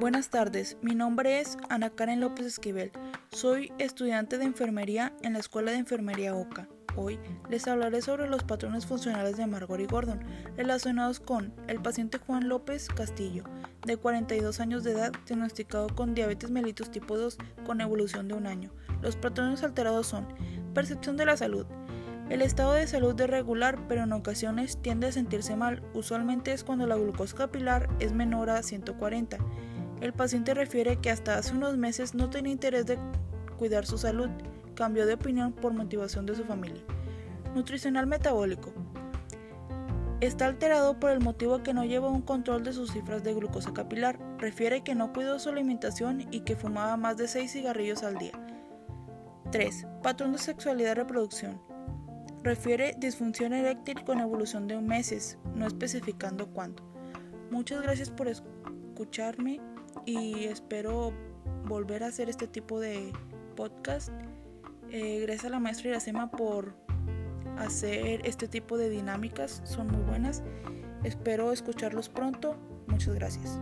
Buenas tardes, mi nombre es Ana Karen López Esquivel. Soy estudiante de enfermería en la Escuela de Enfermería OCA. Hoy les hablaré sobre los patrones funcionales de Margot y Gordon relacionados con el paciente Juan López Castillo, de 42 años de edad, diagnosticado con diabetes mellitus tipo 2 con evolución de un año. Los patrones alterados son percepción de la salud, el estado de salud es regular, pero en ocasiones tiende a sentirse mal. Usualmente es cuando la glucosa capilar es menor a 140. El paciente refiere que hasta hace unos meses no tenía interés de cuidar su salud, cambió de opinión por motivación de su familia. Nutricional metabólico. Está alterado por el motivo que no lleva un control de sus cifras de glucosa capilar. Refiere que no cuidó su alimentación y que fumaba más de 6 cigarrillos al día. 3. Patrón de sexualidad y reproducción. Refiere disfunción eréctil con evolución de meses, no especificando cuándo. Muchas gracias por escucharme y espero volver a hacer este tipo de podcast. Eh, gracias a la maestra Iracema por hacer este tipo de dinámicas, son muy buenas. Espero escucharlos pronto. Muchas gracias.